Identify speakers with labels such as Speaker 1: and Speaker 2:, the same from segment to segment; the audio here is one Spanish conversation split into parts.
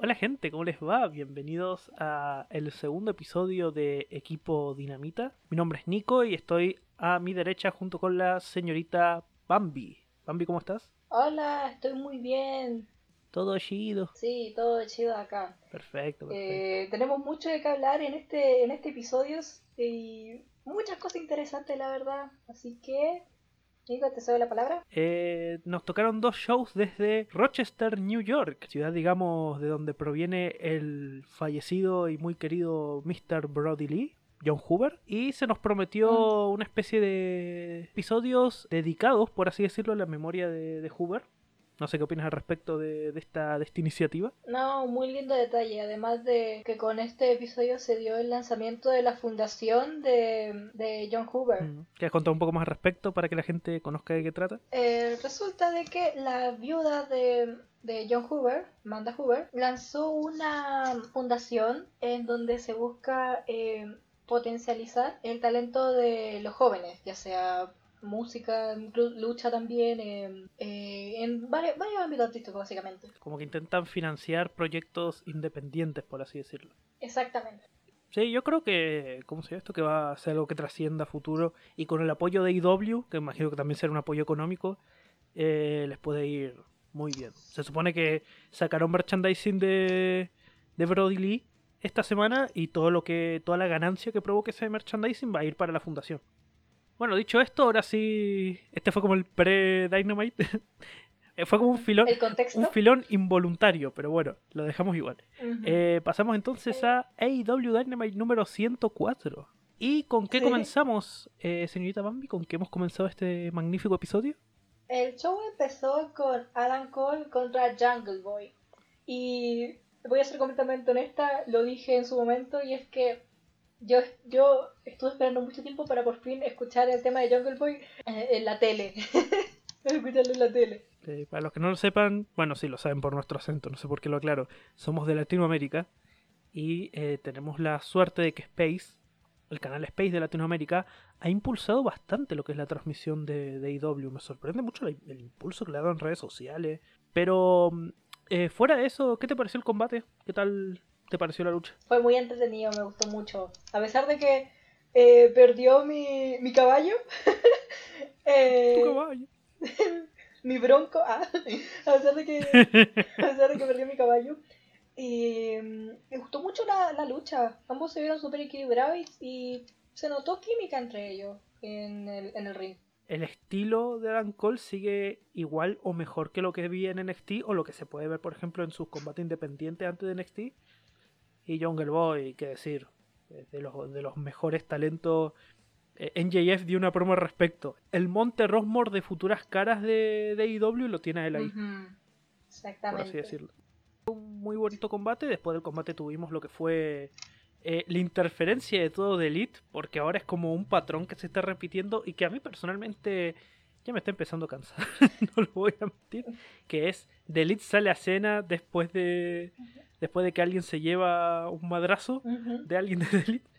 Speaker 1: Hola gente, ¿cómo les va? Bienvenidos a el segundo episodio de Equipo Dinamita. Mi nombre es Nico y estoy a mi derecha junto con la señorita Bambi. Bambi, ¿cómo estás?
Speaker 2: Hola, estoy muy bien.
Speaker 1: Todo chido.
Speaker 2: Sí, todo chido acá.
Speaker 1: Perfecto, perfecto.
Speaker 2: Eh, tenemos mucho de qué hablar en este, en este episodio y muchas cosas interesantes, la verdad. Así que, Nico, te la palabra.
Speaker 1: Eh, nos tocaron dos shows desde Rochester, New York, ciudad, digamos, de donde proviene el fallecido y muy querido Mr. Brody Lee. John Hoover y se nos prometió una especie de episodios dedicados, por así decirlo, a la memoria de, de Hoover. No sé qué opinas al respecto de, de esta, de esta iniciativa.
Speaker 2: No, muy lindo detalle. Además de que con este episodio se dio el lanzamiento de la fundación de, de John Hoover.
Speaker 1: Mm. ¿Quieres contar un poco más al respecto para que la gente conozca de qué trata?
Speaker 2: Eh, resulta de que la viuda de, de John Hoover, Amanda Hoover, lanzó una fundación en donde se busca eh, potencializar el talento de los jóvenes, ya sea música, lucha también, eh, eh, en varios, varios ámbitos artísticos básicamente.
Speaker 1: Como que intentan financiar proyectos independientes, por así decirlo.
Speaker 2: Exactamente.
Speaker 1: Sí, yo creo que, ¿cómo se llama esto? Que va a ser algo que trascienda a futuro y con el apoyo de IW, que imagino que también será un apoyo económico, eh, les puede ir muy bien. Se supone que sacaron merchandising de, de Brody Lee esta semana y todo lo que, toda la ganancia que provoque ese merchandising va a ir para la fundación. Bueno, dicho esto, ahora sí, este fue como el pre-Dynamite. Eh, fue como un filón, un filón involuntario, pero bueno, lo dejamos igual. Eh, pasamos entonces a AEW Dynamite número 104. ¿Y con qué
Speaker 2: Sí.
Speaker 1: comenzamos, eh, señorita Bambi? ¿Con qué hemos comenzado este magnífico episodio?
Speaker 2: El show empezó con Adam Cole contra Jungle Boy. Y voy a ser completamente honesta, lo dije en su momento, y es que yo, yo estuve esperando mucho tiempo para por fin escuchar el tema de Jungle Boy eh, en la tele. Escucharlo en la tele.
Speaker 1: Para los que no lo sepan, bueno, sí lo saben por nuestro acento, no sé por qué lo aclaro. Somos de Latinoamérica y eh, tenemos la suerte de que Space, el canal Space de Latinoamérica, ha impulsado bastante lo que es la transmisión de, de AEW. Me sorprende mucho la- el impulso que le ha dado en redes sociales. Pero mm, eh, fuera de eso, ¿qué te pareció el combate? ¿Qué tal te pareció la lucha?
Speaker 2: Fue muy entretenido, me gustó mucho. A pesar de que eh, perdió mi, mi caballo. eh,
Speaker 1: Tu caballo.
Speaker 2: mi bronco. ah, a pesar de que a pesar de que perdió mi caballo. Y mm, me gustó mucho la, la lucha. Ambos se vieron súper equilibrados y, y se notó química entre ellos en el, en el ring.
Speaker 1: el estilo de Adam Cole sigue igual o mejor que lo que vi en NXT o lo que se puede ver, por ejemplo, en sus combates independientes antes de NXT. Y Jungle Boy, qué decir, de los, de los mejores talentos. Eh, NJF dio una promo al respecto. El Monte Rosmore de futuras caras de, de AEW lo tiene él ahí,
Speaker 2: Ujú,
Speaker 1: por
Speaker 2: Exactamente.
Speaker 1: así decirlo. Un muy bonito combate. Después del combate tuvimos lo que fue eh, la interferencia de todo de Elite, porque ahora es como un patrón que se está repitiendo y que a mí personalmente ya me está empezando a cansar, no lo voy a mentir, que es The Elite sale a cena después de después de que alguien se lleva un madrazo de alguien de The Elite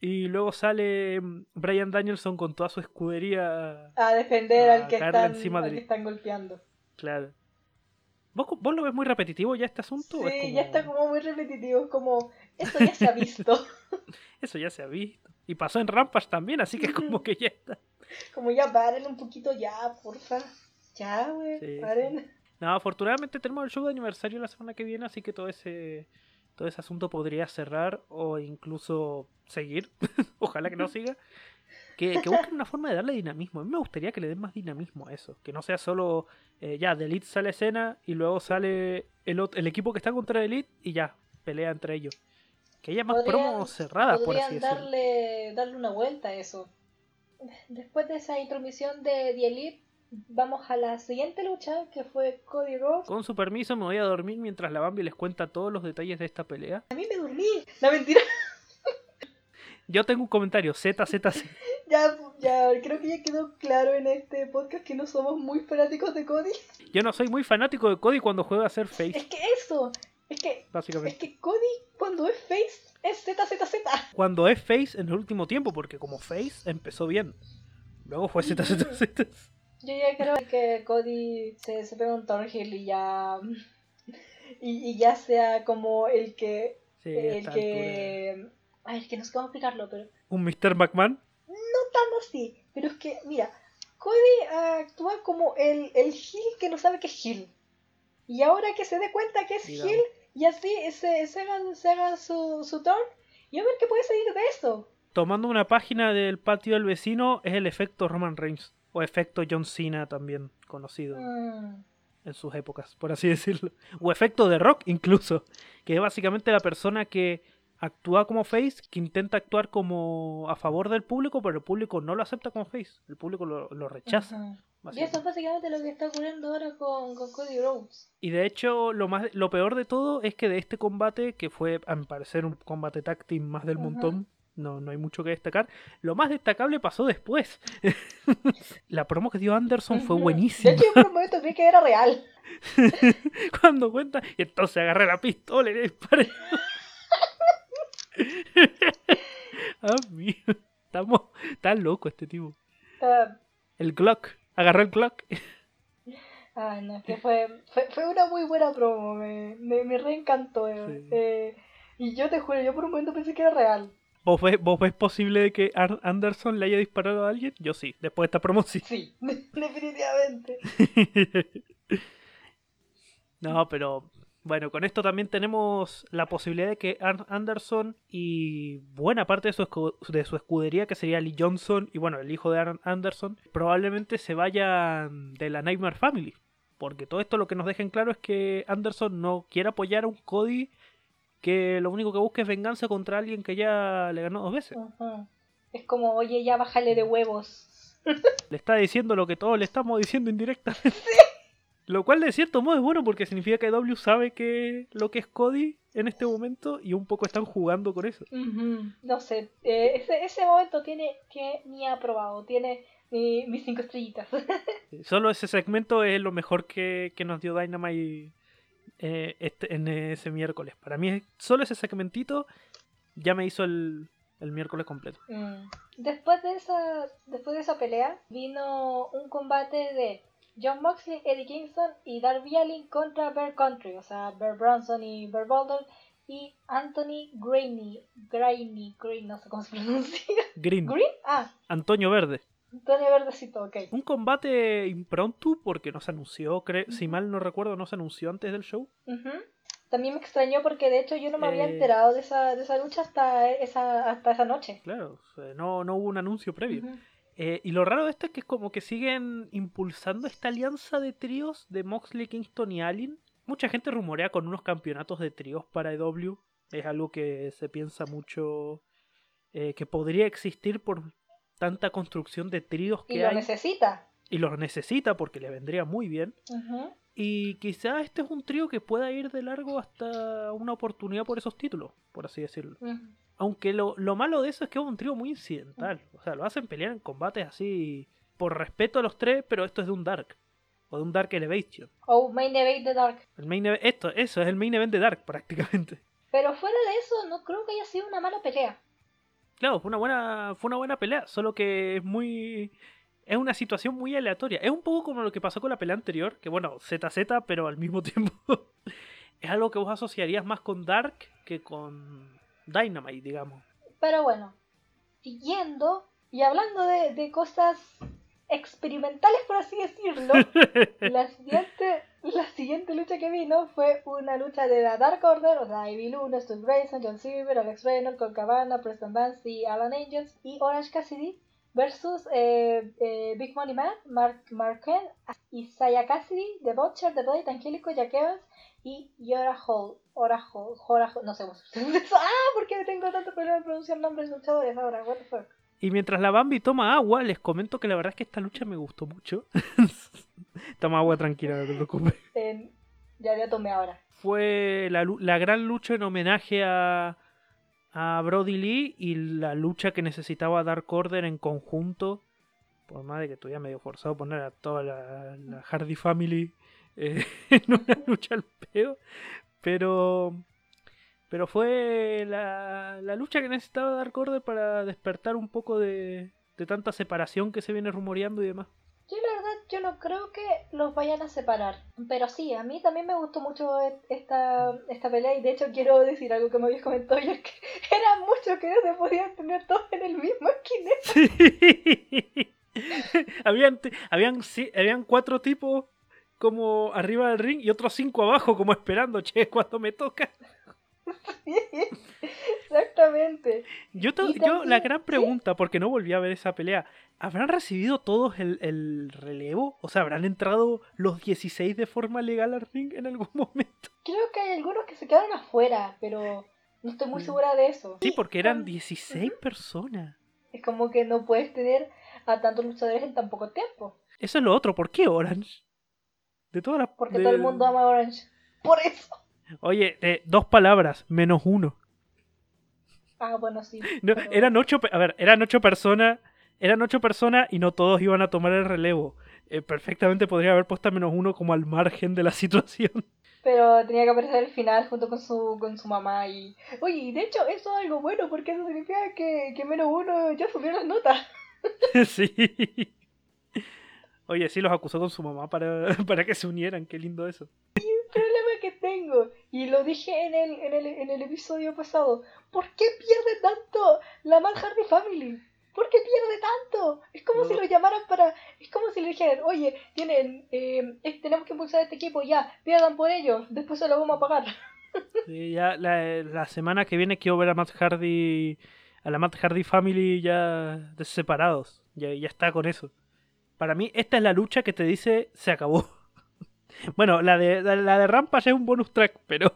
Speaker 1: y luego sale mm, Brian Danielson con toda su escudería,
Speaker 2: A defender
Speaker 1: A
Speaker 2: al que, están,
Speaker 1: encima
Speaker 2: al
Speaker 1: de-
Speaker 2: que están golpeando.
Speaker 1: claro. ¿Vos, vos lo ves muy repetitivo ya este asunto? es
Speaker 2: Sí,
Speaker 1: como-
Speaker 2: ya está como muy repetitivo. Es como, esto ya se ha visto.
Speaker 1: Eso ya se ha visto. Y pasó en Rampage también, así que es como que ya está.
Speaker 2: Como ya paren un poquito ya, porfa. Ya, güey,
Speaker 1: Sí, sí.
Speaker 2: paren.
Speaker 1: No, afortunadamente tenemos el show de aniversario la semana que viene, así que todo ese todo ese asunto podría cerrar o incluso seguir. Ojalá que no siga. Que, que busquen una forma de darle dinamismo. A mí me gustaría que le den más dinamismo a eso. Que no sea solo, eh, ya, The Elite sale escena y luego sale el, el equipo que está contra Elite y ya, pelea entre ellos. Que haya más promos cerradas, por así decirlo.
Speaker 2: darle una vuelta a eso. Después de esa intromisión de The Elite, vamos a la siguiente lucha, que fue Cody Rhodes.
Speaker 1: Con su permiso me voy a dormir mientras la Bambi les cuenta todos los detalles de esta pelea.
Speaker 2: A mí me dormí. La mentira.
Speaker 1: Yo tengo un comentario, ZZZ.
Speaker 2: Ya, ya, creo que ya quedó claro en este podcast que no somos muy fanáticos de Cody.
Speaker 1: Yo no soy muy fanático de Cody cuando juega a ser face,
Speaker 2: Es que eso, es que, es
Speaker 1: básicamente.
Speaker 2: que Cody cuando es face es ZZZ.
Speaker 1: Cuando es face en el último tiempo, porque como face empezó bien. Luego fue ZZZ.
Speaker 2: Yo ya creo que Cody se, se pega un Thornhill y ya. y, y ya sea como el que.
Speaker 1: Sí, a
Speaker 2: el que. Ay, es que no sé cómo explicarlo, pero.
Speaker 1: Un Mr. McMahon.
Speaker 2: No tan así, pero es que, mira, Cody actúa como el, el Gil que no sabe que es Gil. Y ahora que se dé cuenta que es. Gil, y así se, se haga, se haga su, su turn, y a ver qué puede salir de eso.
Speaker 1: Tomando una página del patio del vecino es el efecto Roman Reigns. O efecto John Cena también conocido
Speaker 2: Mm,
Speaker 1: en sus épocas, por así decirlo. O efecto de Rock incluso. Que es básicamente la persona que actúa como face, que intenta actuar como a favor del público, pero el público no lo acepta como face. El público lo, lo rechaza.
Speaker 2: Y eso es básicamente lo que está ocurriendo ahora con, con Cody Rhodes.
Speaker 1: Y de hecho, lo más lo peor de todo es que de este combate, que fue a mi parecer un combate team más del montón, no, no hay mucho que destacar. Lo más destacable pasó después. la promo que dio Anderson fue buenísima.
Speaker 2: De hecho, yo por un momento creí que era real.
Speaker 1: Cuando cuenta, y entonces agarré la pistola y le disparé. Amigo, estamos tan loco este tipo.
Speaker 2: Ah,
Speaker 1: El Glock, agarré el Glock.
Speaker 2: Ay, no, es que fue, fue, fue una muy buena promo, me, me, me reencantó. eh,
Speaker 1: Sí.
Speaker 2: eh, y yo te juro, yo por un momento pensé que era real.
Speaker 1: ¿Vos ves, ¿Vos ves posible de que Ar- Anderson le haya disparado a alguien? Yo sí, después de esta promo sí.
Speaker 2: Sí, definitivamente.
Speaker 1: no, pero bueno, con esto también tenemos la posibilidad de que Ar- Anderson y buena parte de su, de su escudería, que sería Lee Johnson y bueno, el hijo de Ar- Anderson, probablemente se vayan de la Nightmare Family. Porque todo esto lo que nos deja en claro es que Anderson no quiere apoyar a un Cody que lo único que busca es venganza contra alguien que ya le ganó dos veces.
Speaker 2: Es como, oye, ya bájale de huevos.
Speaker 1: Le está diciendo lo que todos le estamos diciendo indirectamente. Lo cual de cierto modo es bueno porque significa que W sabe que lo que es Cody en este momento y un poco están jugando con eso.
Speaker 2: No sé, eh, ese, ese momento tiene que ni aprobado, tiene mi- mis cinco estrellitas.
Speaker 1: Solo ese segmento es lo mejor que, que nos dio Dynamite eh, este, en ese miércoles. Para mí, solo ese segmentito ya me hizo el, el miércoles completo.
Speaker 2: Mm. Después de esa, después de esa pelea, vino un combate de John Moxley, Eddie Kingston y Darby Allin contra Bear Country, o sea, Bear Bronson y Bear Bulldog y Anthony Graney, Graney, Graney, no sé cómo se pronuncia.
Speaker 1: Green,
Speaker 2: ¿Green? Ah,
Speaker 1: Antonio Verde.
Speaker 2: Antonio Verdecito, ok.
Speaker 1: Un combate impronto porque no se anunció, cre- si mal no recuerdo, no se anunció antes del show.
Speaker 2: Ujú. También me extrañó porque de hecho yo no me había
Speaker 1: Eh.
Speaker 2: enterado de esa, de esa lucha hasta esa, hasta esa noche.
Speaker 1: Claro, no, no hubo un anuncio previo.
Speaker 2: Ujú.
Speaker 1: Eh, y lo raro de esto es que es como que siguen impulsando esta alianza de tríos de Moxley, Kingston y Allin. Mucha gente rumorea con unos campeonatos de tríos para EW. Es algo que se piensa mucho eh, que podría existir por tanta construcción de tríos
Speaker 2: Y
Speaker 1: que
Speaker 2: lo
Speaker 1: hay.
Speaker 2: necesita.
Speaker 1: Y los necesita porque le vendría muy bien.
Speaker 2: Ujú.
Speaker 1: Y quizás este es un trío que pueda ir de largo hasta una oportunidad por esos títulos, por así decirlo. Aunque lo, lo malo de eso es que es un trío muy incidental. O sea, lo hacen pelear en combates así por respeto a los tres, pero esto es de un Dark. O de un Dark Elevation.
Speaker 2: O Main Event de Dark.
Speaker 1: El main event- esto, eso es el main event de Dark prácticamente.
Speaker 2: Pero fuera de eso, no creo que haya sido una mala pelea.
Speaker 1: Claro, fue una buena, fue una buena pelea, solo que es muy. Es una situación muy aleatoria. Es un poco como lo que pasó con la pelea anterior, que bueno, ZZ, pero al mismo tiempo. es algo que vos asociarías más con Dark que con Dynamite, digamos.
Speaker 2: Pero bueno, siguiendo y hablando de, de cosas experimentales, por así decirlo, la siguiente, la siguiente lucha que vino fue una lucha de la Dark Order, o sea, Ivy Luna, Stu Grayson, John Silver, Alex Reynolds, Cabana, Preston Vance y Alan Angels y Orange Cassidy versus eh, eh, Big Money Man, Mark Marken, Isaiah Cassidy, The Butcher, The Blade, Angélico, Jack Evans y Yora Hall. Ora Hall, Jora Hall, no sé cómo se pronuncia eso. Ah, porque tengo tanto problema en pronunciar nombres de luchadores ahora, what the fuck.
Speaker 1: Y mientras la Bambi toma agua, les comento que la verdad es que esta lucha me gustó mucho. toma agua tranquila, no te preocupes.
Speaker 2: Eh, ya, ya tomé ahora.
Speaker 1: Fue la, la gran lucha en homenaje a, a Brody Lee y la lucha que necesitaba Dark Order en conjunto. Por más de que estuviera medio forzado poner a toda la, Hardy Family eh, en una lucha al peo. Pero, pero fue la, la lucha que necesitaba Dark Order para despertar un poco de, de tanta separación que se viene rumoreando y demás.
Speaker 2: Yo la verdad yo no creo que los vayan a separar. Pero sí, a mí también me gustó mucho e- esta, esta pelea y de hecho quiero decir algo que me habías comentado ayer, que era mucho que no se podían tener todos en el mismo esquinero.
Speaker 1: Sí. habían, habían, ci- habían cuatro tipos como arriba del ring y otros cinco abajo como esperando, che, cuando me toca.
Speaker 2: Exactamente.
Speaker 1: Yo, to-
Speaker 2: Y
Speaker 1: yo la gran
Speaker 2: ¿sí?
Speaker 1: pregunta, porque no volví a ver esa pelea, ¿habrán recibido todos el, el relevo? O sea, ¿habrán entrado los 16 de forma legal al ring en algún momento?
Speaker 2: Creo que hay algunos que se quedaron afuera, pero no estoy muy
Speaker 1: Mm.
Speaker 2: segura de eso.
Speaker 1: Sí, porque eran
Speaker 2: con-
Speaker 1: 16 personas.
Speaker 2: Es como que no puedes tener a tantos luchadores en tan poco tiempo.
Speaker 1: Eso es lo otro, ¿por qué Orange? De todas las...
Speaker 2: Porque
Speaker 1: de-
Speaker 2: todo el mundo ama Orange. Por eso.
Speaker 1: Oye, eh, dos palabras, menos uno.
Speaker 2: Ah, bueno, sí.
Speaker 1: No,
Speaker 2: pero-
Speaker 1: eran ocho, a ver, eran ocho personas, eran ocho personas y no todos iban a tomar el relevo. Eh, perfectamente podría haber puesto a menos uno como al margen de la situación.
Speaker 2: Pero tenía que aparecer al final junto con su, con su mamá y... Oye, y de hecho eso es algo bueno porque eso significa que, que menos uno ya subió las notas.
Speaker 1: sí. Oye, sí los acusó con su mamá para, para que se unieran, qué lindo eso.
Speaker 2: problema que tengo, y lo dije en el, en el, en el episodio pasado, ¿por qué pierde tanto la Matt Hardy Family? ¿Por qué pierde tanto? Es como
Speaker 1: No.
Speaker 2: si lo llamaran para... Es como si le dijeran, oye, tienen, eh, es- tenemos que impulsar este equipo, ya, pierdan por ellos, después se lo vamos a pagar.
Speaker 1: Sí, ya la, la semana que viene quiero ver a Matt Hardy, a la Matt Hardy Family ya separados. Ya, ya está con eso. Para mí, esta es la lucha que te dice se acabó. Bueno, la de, la, de Rampa ya es un bonus track, pero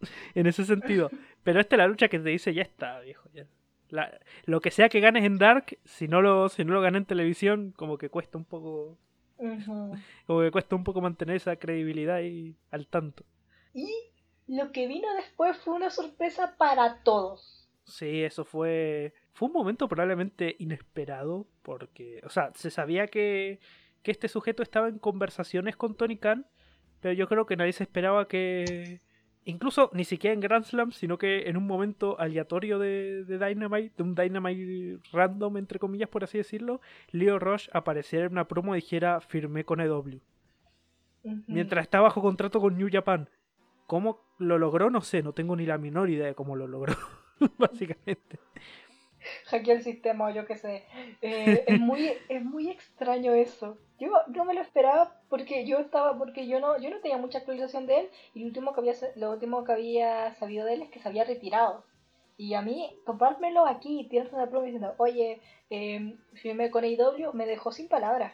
Speaker 1: en ese sentido. Pero esta es la lucha que te dice ya está, viejo. Ya. La- lo que sea que ganes en Dark, si no lo, si no lo gané en televisión, como que cuesta un poco.
Speaker 2: Ujú.
Speaker 1: Como que cuesta un poco mantener esa credibilidad y al tanto.
Speaker 2: Y lo que vino después fue una sorpresa para todos.
Speaker 1: Sí, eso fue. Fue un momento probablemente inesperado. Porque. O sea, se sabía que, que este sujeto estaba en conversaciones con Tony Khan. Pero yo creo que nadie se esperaba que. Incluso ni siquiera en Grand Slam, sino que en un momento aleatorio de, de Dynamite, de un Dynamite random, entre comillas, por así decirlo, Leo Rush apareciera en una promo y dijera firmé con EW. Mientras está bajo contrato con New Japan. ¿Cómo lo logró? No sé, no tengo ni la menor idea de cómo lo logró. Básicamente.
Speaker 2: Hackeó el sistema o yo qué sé. Eh, es muy es muy extraño eso. Yo no me lo esperaba porque yo estaba porque yo no yo no tenía mucha actualización de él y lo último que había lo último que había sabido de él es que se había retirado. Y a mí topármelo aquí y tirarse una promo diciendo, "Oye, eh, firmé con AEW", me dejó sin palabras.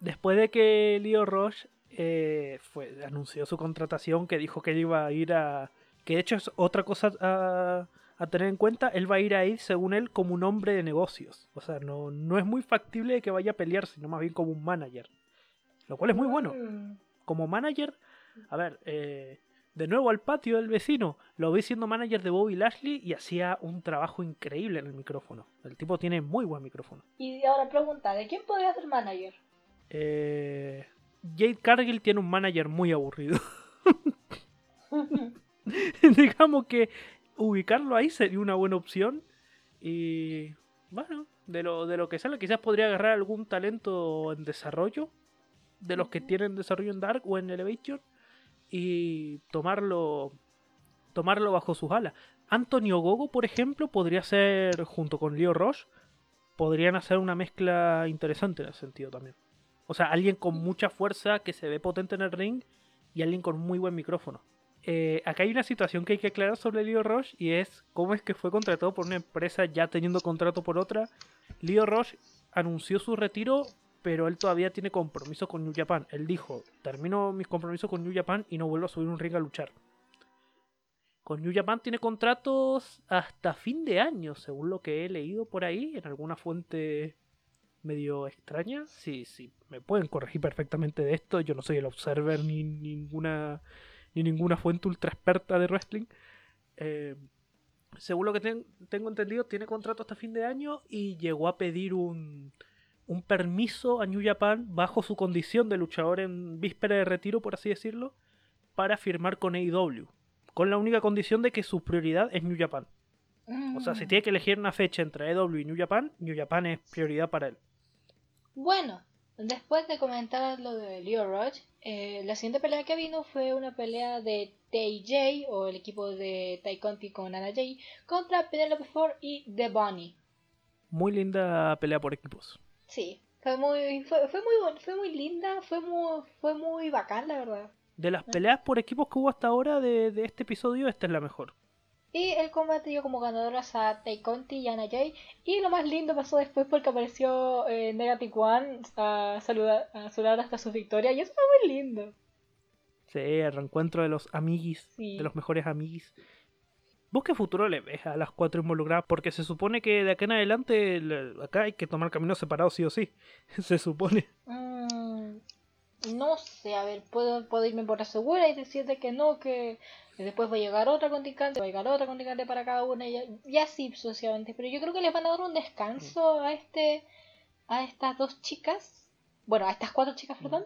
Speaker 1: Después de que Leo Rush eh, fue, anunció su contratación, que dijo que él iba a ir a. Que de hecho es otra cosa a, a tener en cuenta. Él va a ir ahí, según él, como un hombre de negocios. O sea, no, no es muy factible que vaya a pelear, sino más bien como un manager. Lo cual es muy bueno.
Speaker 2: Mm,
Speaker 1: Como manager, a ver, eh, de nuevo al patio del vecino. Lo vi siendo manager de Bobby Lashley y hacía un trabajo increíble en el micrófono. El tipo tiene muy buen micrófono.
Speaker 2: Y ahora pregunta, ¿de quién podría ser manager?
Speaker 1: Eh, Jade Cargill tiene un manager muy aburrido. Digamos que ubicarlo ahí sería una buena opción. Y bueno, de lo, de lo que sale, quizás podría agarrar algún talento en desarrollo. De los que tienen desarrollo en Dark o en Elevation. Y tomarlo. Tomarlo bajo sus alas. Antonio Gogo, por ejemplo, podría ser, junto con Leo Roche, podrían hacer una mezcla interesante en ese sentido también. O sea, alguien con mucha fuerza que se ve potente en el ring y alguien con muy buen micrófono. Eh, acá hay una situación que hay que aclarar sobre Leo Rush y es cómo es que fue contratado por una empresa ya teniendo contrato por otra. Leo Rush anunció su retiro, pero él todavía tiene compromiso con New Japan. Él dijo, termino mis compromisos con New Japan y no vuelvo a subir un ring a luchar. Con New Japan tiene contratos hasta fin de año, según lo que he leído por ahí, en alguna fuente medio extraña. Sí, sí, me pueden corregir perfectamente de esto. Yo no soy el observer ni ninguna ni ninguna fuente ultra experta de wrestling. Eh, según lo que ten- tengo entendido, tiene contrato hasta fin de año y llegó a pedir un, un permiso a New Japan bajo su condición de luchador en víspera de retiro, por así decirlo, para firmar con AEW. Con la única condición de que su prioridad es New Japan. O sea, si
Speaker 2: Mm.
Speaker 1: tiene que elegir una fecha entre AEW y New Japan, New Japan es prioridad para él.
Speaker 2: Bueno, Después de comentar lo de Leo Roach, eh, la siguiente pelea que vino fue una pelea de TJ, o el equipo de Tai Conti con Anna Jay, contra Penelope Ford y The Bunny.
Speaker 1: Muy linda pelea por equipos.
Speaker 2: Sí, fue muy, fue, fue muy, fue muy linda, fue muy, fue muy bacán, la verdad.
Speaker 1: De las peleas por equipos que hubo hasta ahora de, de este episodio, esta es la mejor.
Speaker 2: Y el combate dio como ganadoras a Tai Conti y Anna Jay. Y lo más lindo pasó después porque apareció eh, Negative One a saludar, a saludar hasta su victoria. Y eso fue muy lindo.
Speaker 1: Sí, el reencuentro de los amiguis,
Speaker 2: Sí.
Speaker 1: de los mejores amiguis. ¿Vos qué futuro le ves a las cuatro involucradas? Porque se supone que de acá en adelante, acá hay que tomar caminos separados sí o sí. Se supone.
Speaker 2: Mm, no sé, a ver, puedo, puedo irme por la segura y decirte que no, que después va a llegar otra contingente, va a llegar otra contingente para cada una y, y así sucesivamente. Pero yo creo que les van a dar un descanso a este a estas dos chicas, bueno, a estas cuatro chicas, perdón,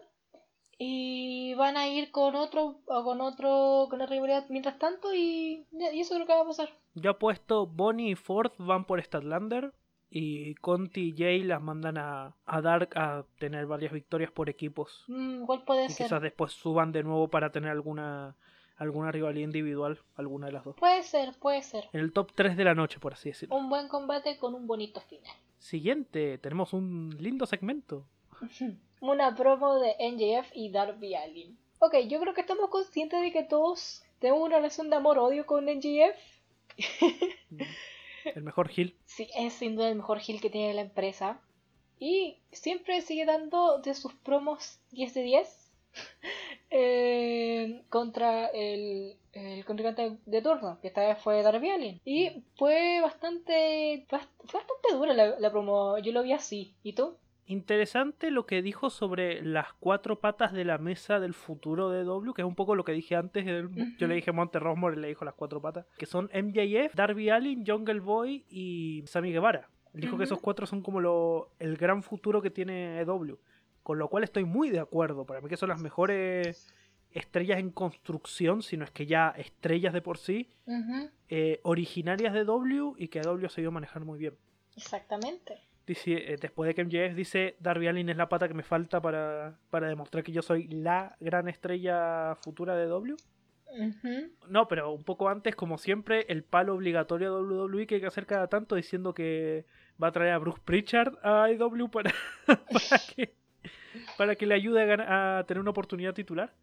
Speaker 2: y van a ir con otro con otro con otra rivalidad mientras tanto y, y eso creo que va a pasar.
Speaker 1: Yo apuesto Bonnie y Ford van por Statlander. Y Conti y Jay las mandan a, a Dark a tener varias victorias por equipos.
Speaker 2: Mm, ¿Cuál puede
Speaker 1: Y
Speaker 2: ser?
Speaker 1: quizás después suban de nuevo para tener alguna, alguna rivalidad individual, alguna de las dos.
Speaker 2: Puede ser, puede ser.
Speaker 1: En el top 3 de la noche, por así decirlo.
Speaker 2: Un buen combate con un bonito final.
Speaker 1: Siguiente, tenemos un lindo segmento.
Speaker 2: Una promo de NJF y Darby Allin. Ok, yo creo que estamos conscientes de que todos tenemos una relación de amor-odio con NJF.
Speaker 1: El mejor heel.
Speaker 2: Sí, es sin duda el mejor heel que tiene la empresa. Y siempre sigue dando de sus promos 10 de 10 eh, contra el, el contrincante de turno, que esta vez fue Darby Allin. Y fue bastante, bast- fue bastante dura la, la promo, yo lo vi así. ¿Y tú?
Speaker 1: Interesante lo que dijo sobre las cuatro patas de la mesa del futuro de W, que es un poco lo que dije antes. el- Yo le
Speaker 2: Ujú.
Speaker 1: dije a Monte Rosmore y le dijo las cuatro patas, que son MJF, Darby Allin, Jungle Boy y Sammy Guevara. Dijo que esos cuatro son como lo, el gran futuro que tiene EW. Con lo cual estoy muy de acuerdo. Para mí que son las mejores estrellas en construcción, si no es que ya estrellas de por sí, eh, originarias de W y que W se dio a manejar muy bien.
Speaker 2: Exactamente.
Speaker 1: Dice, eh, después de que MJF dice Darby Allin es la pata que me falta para, para demostrar que yo soy la gran estrella futura de W. No, pero un poco antes, como siempre, el palo obligatorio de WWE que hay que hacer cada tanto diciendo que va a traer a Bruce Pritchard a IW para, para, que, para que le ayude a, a tener una oportunidad titular.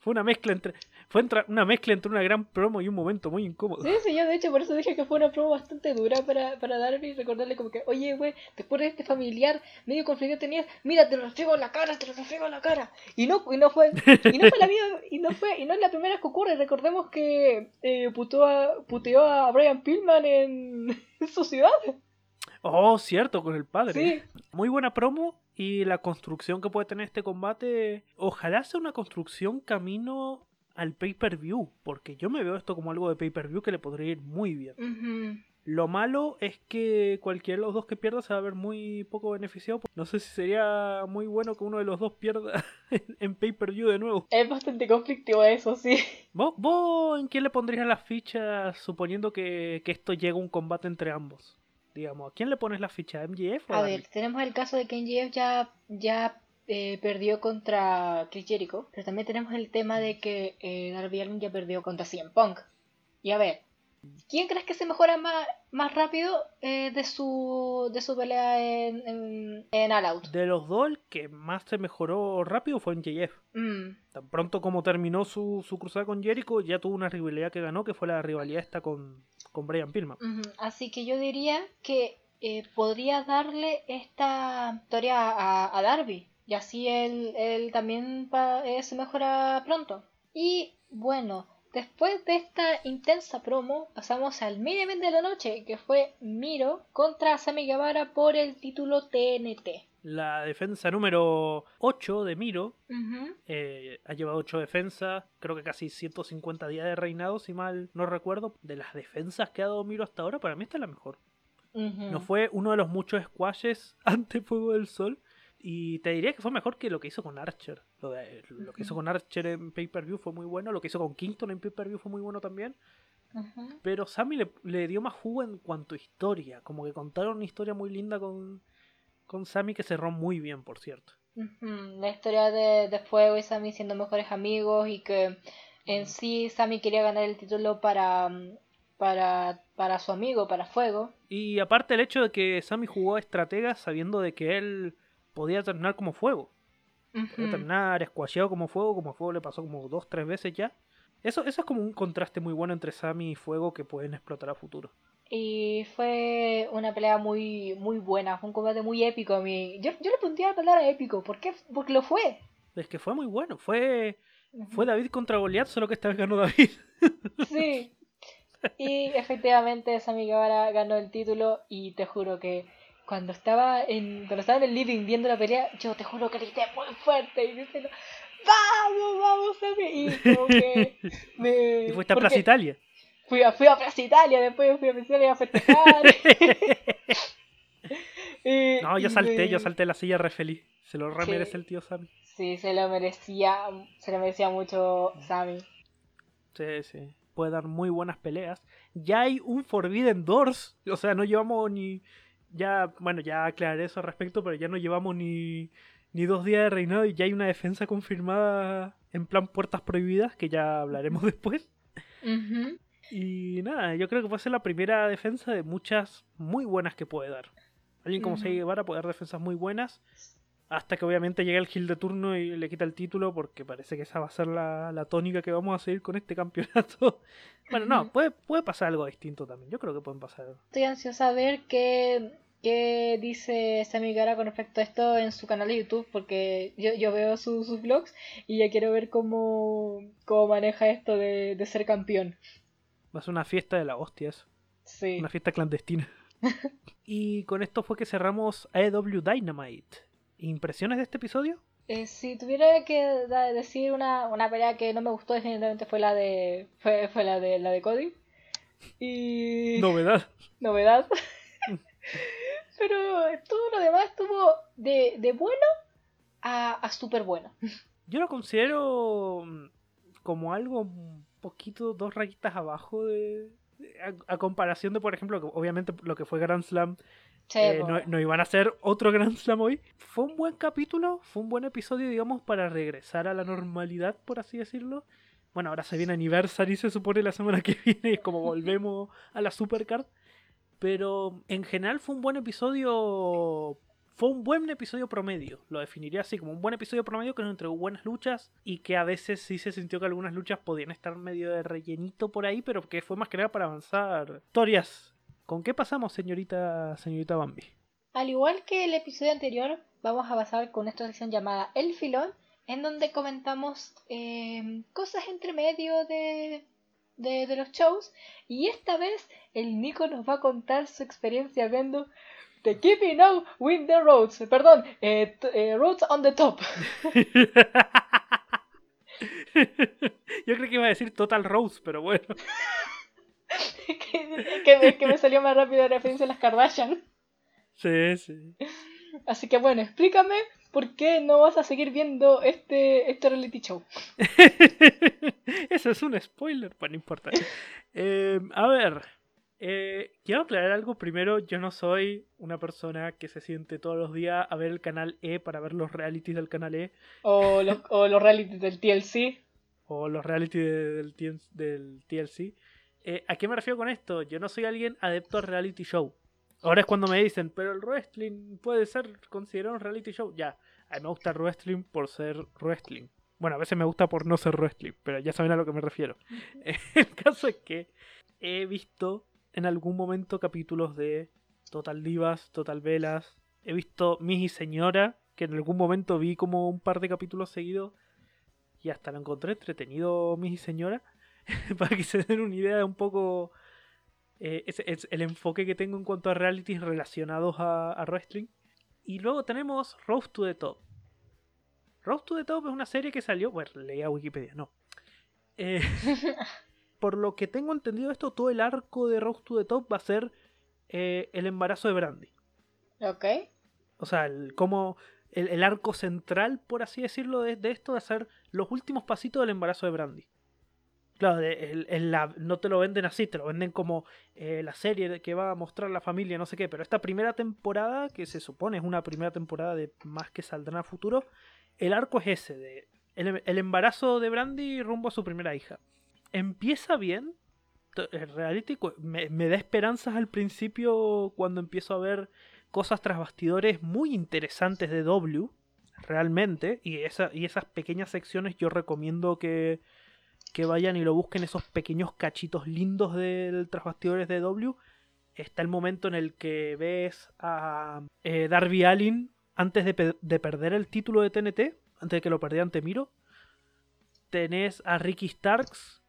Speaker 1: Fue una mezcla entre fue una mezcla entre una gran promo y un momento muy incómodo.
Speaker 2: Sí, sí, yo de hecho por eso dije que fue una promo bastante dura para, para Darby y recordarle como que, oye, güey, después de este familiar medio conflicto tenías, mira, te lo refriego en la cara, te lo refriego en la cara. Y no, y no fue, y no fue la vida, y no fue, y no es la primera que ocurre, recordemos que eh, puteó, a, puteó a Brian Pillman en, en su ciudad.
Speaker 1: Oh, cierto, con el padre.
Speaker 2: Sí,
Speaker 1: Muy buena promo y la construcción que puede tener este combate. Ojalá sea una construcción camino al pay-per-view, porque yo me veo esto como algo de pay-per-view que le podría ir muy bien. Lo malo es que cualquiera de los dos que pierda se va a ver muy poco beneficiado. No sé si sería muy bueno que uno de los dos pierda en- en pay-per-view de nuevo.
Speaker 2: es bastante conflictivo eso, sí.
Speaker 1: ¿Vos, vos en quién le pondrías las fichas suponiendo que, que esto llega a un combate entre ambos? Digamos, ¿a quién le pones la ficha? ¿A MJF o a
Speaker 2: A ver, tenemos el caso de que NGF ya, ya eh, perdió contra Chris Jericho, pero también tenemos el tema de que eh, Darby Allin ya perdió contra CM Punk. Y a ver, ¿quién crees que se mejora más, más rápido eh, de, su, de su pelea en, en, en All Out?
Speaker 1: De los dos, el que más se mejoró rápido fue MJF.
Speaker 2: Mm,
Speaker 1: Tan pronto como terminó su, su cruzada con Jericho, ya tuvo una rivalidad que ganó, que fue la rivalidad esta con, con Brian Pillman.
Speaker 2: Así que yo diría que eh, podría darle esta victoria a, Darby. Y así él, él también eh, se mejora pronto. Y bueno, después de esta intensa promo, pasamos al main event de la noche, que fue Miro contra Sammy Guevara por el título TNT.
Speaker 1: La defensa número 8 de Miro eh, ha llevado 8 defensas, creo que casi 150 días de reinado, si mal no recuerdo. De las defensas que ha dado Miro hasta ahora, para mí esta es la mejor. No fue uno de los muchos squashes ante Fuego del Sol. Y te diría que fue mejor que lo que hizo con Archer. Lo, de- lo que hizo con Archer en pay-per-view fue muy bueno. Lo que hizo con Kingston en pay-per-view fue muy bueno también. Pero Sammy le, le dio más jugo en cuanto a historia. Como que contaron una historia muy linda con, con Sammy que cerró muy bien, por cierto.
Speaker 2: La historia de, de Fuego y Sammy siendo mejores amigos y que en sí Sammy quería ganar el título para, para, para su amigo, para Fuego.
Speaker 1: Y aparte el hecho de que Sammy jugó estratega sabiendo de que él podía terminar como fuego. Podía terminar squasheado como fuego, como fuego le pasó como dos, tres veces ya. Eso, eso es como un contraste muy bueno entre Sammy y Fuego que pueden explotar a futuro.
Speaker 2: Y fue una pelea muy, muy buena, fue un combate muy épico a mí. Yo, yo le pondría la palabra épico, ¿por qué? Porque lo fue.
Speaker 1: Es que fue muy bueno. Fue, fue. David contra Goliath, solo que esta vez ganó David.
Speaker 2: Sí. Y efectivamente Sammy Guevara ganó el título y te juro que cuando estaba en cuando estaba en el living viendo la pelea, yo te juro que grité muy fuerte y diciendo ¡Vamos, vamos, Sammy! Y como que me...
Speaker 1: y fuiste a
Speaker 2: porque
Speaker 1: Plaza Italia.
Speaker 2: Fui a, fui a Plaza Italia, después fui a Plaza Italia a festejar. Y-
Speaker 1: No, yo salté, yo salté de la silla re feliz. Se lo re
Speaker 2: Sí.
Speaker 1: merece el tío Sammy.
Speaker 2: Sí, se lo merecía, se lo merecía mucho Sammy.
Speaker 1: Sí, sí. Puede dar muy buenas peleas. Ya hay un Forbidden Doors. O sea, no llevamos ni. Ya, bueno, ya aclaré eso al respecto, pero ya no llevamos ni, ni dos días de reinado y ya hay una defensa confirmada en plan puertas prohibidas, que ya hablaremos después.
Speaker 2: Ujú.
Speaker 1: Y nada, yo creo que va a ser la primera defensa de muchas muy buenas que puede dar. Alguien como
Speaker 2: Ujú.
Speaker 1: Sei Guevara puede dar defensas muy buenas. Hasta que obviamente llegue el Gil de turno y le quita el título, porque parece que esa va a ser la, la tónica que vamos a seguir con este campeonato. Bueno, no, puede, puede pasar algo distinto también. Yo creo que pueden pasar.
Speaker 2: Estoy ansiosa a ver qué, qué dice Sammy Gara con respecto a esto en su canal de YouTube, porque yo, yo veo su- sus vlogs y ya quiero ver cómo, cómo maneja esto de, de ser campeón.
Speaker 1: Va a ser una fiesta de la hostia eso.
Speaker 2: Sí.
Speaker 1: Una fiesta clandestina. y con esto fue que cerramos AEW Dynamite. ¿Impresiones de este episodio?
Speaker 2: Eh, si tuviera que decir una, una pelea que no me gustó definitivamente fue la de fue, fue la de la de Cody y
Speaker 1: Novedad.
Speaker 2: novedad pero todo lo demás estuvo de, de bueno a, a súper bueno
Speaker 1: Yo lo considero mm, como algo poquito dos rayitas abajo de, de- a, a comparación de, por ejemplo, obviamente lo que fue Grand Slam,
Speaker 2: Sí,
Speaker 1: eh, no, no iban a ser otro Grand Slam hoy. Fue un buen capítulo, fue un buen episodio, digamos, para regresar a la normalidad, por así decirlo. Bueno, ahora se viene Anniversary, se supone, la semana que viene, es como volvemos a la Supercard. Pero en general fue un buen episodio. Fue un buen episodio promedio. Lo definiría así, como un buen episodio promedio que nos entregó buenas luchas y que a veces sí se sintió que algunas luchas podían estar medio de rellenito por ahí, pero que fue más que nada para avanzar. Historias. ¿Con qué pasamos, señorita, señorita Bambi?
Speaker 2: Al igual que el episodio anterior, vamos a pasar con esta sección llamada El Filón, en donde comentamos eh, cosas entre medio de, de, de los shows. Y esta vez el Nico nos va a contar su experiencia viendo The Keeping Up with the Roads. Perdón, eh, eh, Roads on the Top.
Speaker 1: Yo creo que iba a decir Total Rose, pero bueno.
Speaker 2: que, que me, que me salió más rápido la referencia a las Kardashian.
Speaker 1: Sí, sí.
Speaker 2: Así que bueno, explícame por qué no vas a seguir viendo este, este reality show.
Speaker 1: Eso es un spoiler, pues no importa. Eh, a ver, eh, quiero aclarar algo primero. Yo no soy una persona que se siente todos los días a ver el canal E para ver los realities del canal E
Speaker 2: O los, o los realities del TLC.
Speaker 1: o los realities de- del, del TLC. Eh, ¿A qué me refiero con esto? Yo no soy alguien adepto al reality show. Ahora es cuando me dicen, pero el wrestling puede ser considerado un reality show. Ya, a mí me gusta el wrestling por ser wrestling. Bueno, a veces me gusta por no ser wrestling, pero ya saben a lo que me refiero. El caso es que he visto en algún momento capítulos de Total Divas, Total Velas. He visto Miss y Señora, que en algún momento vi como un par de capítulos seguidos y hasta lo encontré entretenido, Miss y Señora, para que se den una idea de un poco eh, es el enfoque que tengo en cuanto a realities relacionados a, a wrestling. Y luego tenemos Road to the Top. Road to the Top es una serie que salió, bueno, leía Wikipedia, no. Eh, por lo que tengo entendido esto, todo el arco de Road to the Top va a ser eh, el embarazo de Brandy.
Speaker 2: Ok.
Speaker 1: O sea, el, como el, el arco central, por así decirlo, de, de esto va a ser los últimos pasitos del embarazo de Brandy. Claro, la, no te lo venden así, te lo venden como eh, la serie que va a mostrar la familia, no sé qué. Pero esta primera temporada, que se supone es una primera temporada de más que saldrá a futuro, el arco es ese, de el, embarazo de Brandy rumbo a su primera hija. Empieza bien, el reality me, da esperanzas al principio cuando empiezo a ver cosas tras bastidores muy interesantes de W, realmente, y, esa, y esas pequeñas secciones yo recomiendo que, que vayan y lo busquen, esos pequeños cachitos lindos del tras bastidores de W. Está el momento en el que ves a eh, Darby Allin antes de, de perder el título de TNT, antes de que lo perdiera ante Miro. Tenés a Ricky Starks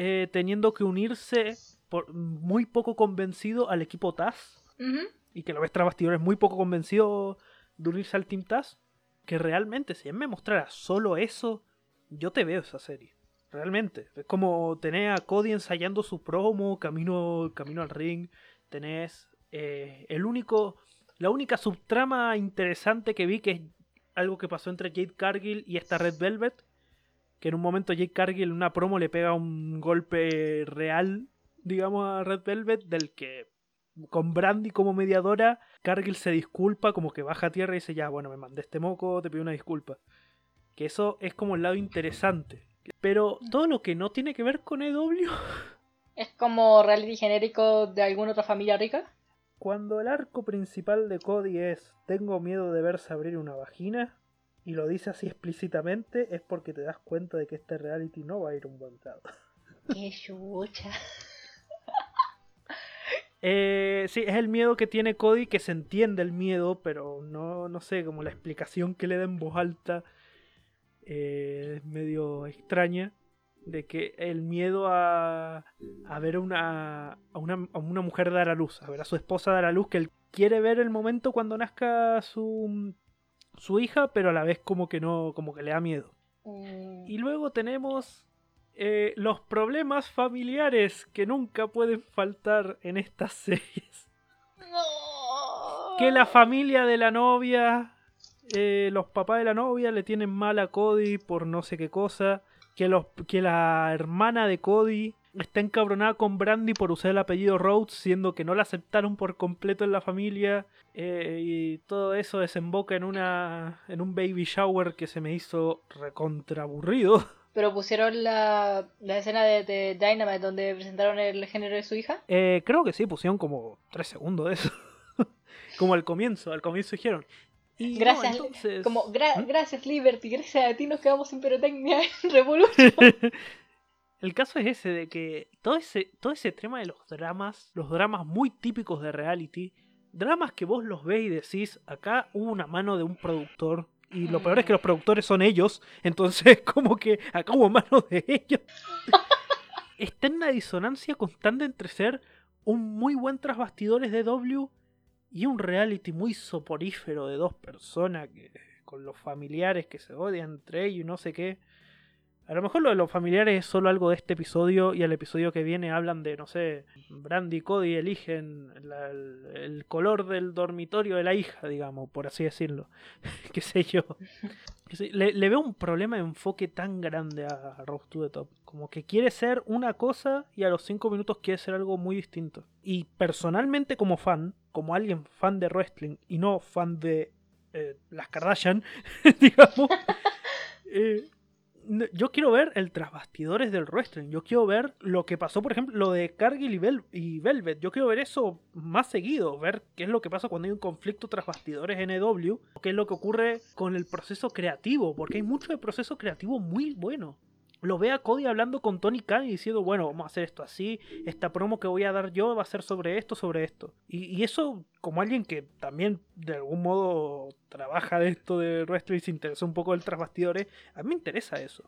Speaker 1: eh, teniendo que unirse por, muy poco convencido al equipo Taz. Y que lo ves tras es muy poco convencido de unirse al Team Taz. Que realmente, si él me mostrara solo eso, yo te veo esa serie. Realmente. Es como tener a Cody ensayando su promo, camino, camino al ring. Tenés eh, el único. La única subtrama interesante que vi que es algo que pasó entre Jade Cargill y esta Red Velvet que en un momento Jake Cargill en una promo le pega un golpe real, digamos, a Red Velvet, del que con Brandy como mediadora, Cargill se disculpa, como que baja a tierra y dice, ya, bueno, me mandé este moco, te pido una disculpa. Que eso es como el lado interesante. Pero todo lo que no tiene que ver con EW...
Speaker 2: ¿Es como reality genérico de alguna otra familia rica?
Speaker 1: Cuando el arco principal de Cody es tengo miedo de verse abrir una vagina, y lo dice así explícitamente, es porque te das cuenta de que este reality no va a ir un buen lado.
Speaker 2: ¡Qué chucha!
Speaker 1: Eh, sí, es el miedo que tiene Cody, que se entiende el miedo, pero no, no sé, como la explicación que le da en voz alta eh, es medio extraña. De que el miedo a, a ver una, a, una, a una mujer dar a luz, a ver a su esposa dar a luz, que él quiere ver el momento cuando nazca su, su hija, pero a la vez como que no, como que le da miedo. Mm. Y luego tenemos eh, los problemas familiares que nunca pueden faltar en estas series. Que la familia de la novia, eh, los papás de la novia le tienen mal a Cody por no sé qué cosa. Que, los, que la hermana de Cody está encabronada con Brandy por usar el apellido Rhodes, siendo que no la aceptaron por completo en la familia. Eh, y todo eso desemboca en una en un baby shower que se me hizo recontraburrido.
Speaker 2: ¿Pero pusieron la, la escena de, Dynamite donde presentaron el género de su hija?
Speaker 1: Eh, creo que sí, pusieron como tres segundos de eso. como al comienzo, al comienzo dijeron.
Speaker 2: Y gracias, como ¿Mm? gracias Liberty, gracias a ti nos quedamos sin pirotecnia en Revolution.
Speaker 1: El caso es ese, de que todo ese, todo ese tema de los dramas, los dramas muy típicos de reality, dramas que vos los ves y decís, acá hubo una mano de un productor, y lo peor es que los productores son ellos, entonces como que acá hubo mano de ellos. Está en una disonancia constante entre ser un muy buen trasbastidores de W y un reality muy soporífero de dos personas que, con los familiares que se odian entre ellos y no sé qué. A lo mejor lo de los familiares es solo algo de este episodio y al episodio que viene hablan de, no sé, Brandy y Cody eligen el, color del dormitorio de la hija, digamos, por así decirlo. Qué sé yo. Le, veo un problema de enfoque tan grande a Rose to the Top. Como que quiere ser una cosa y a los cinco minutos quiere ser algo muy distinto. Y personalmente como fan, como alguien fan de wrestling y no fan de eh, las Kardashian, digamos... Eh, yo quiero ver el trasbastidores del wrestling. Yo quiero ver lo que pasó, por ejemplo, lo de Cargill y, Velvet. Yo quiero ver eso más seguido. Ver qué es lo que pasa cuando hay un conflicto trasbastidores en EW. Qué es lo que ocurre con el proceso creativo. Porque hay mucho de proceso creativo muy bueno lo ve a Cody hablando con Tony Khan y diciendo, bueno, vamos a hacer esto así, esta promo que voy a dar yo va a ser sobre esto, sobre esto. Y, eso, como alguien que también de algún modo trabaja de esto de wrestling y se interesa un poco del tras bastidores, a mí me interesa eso.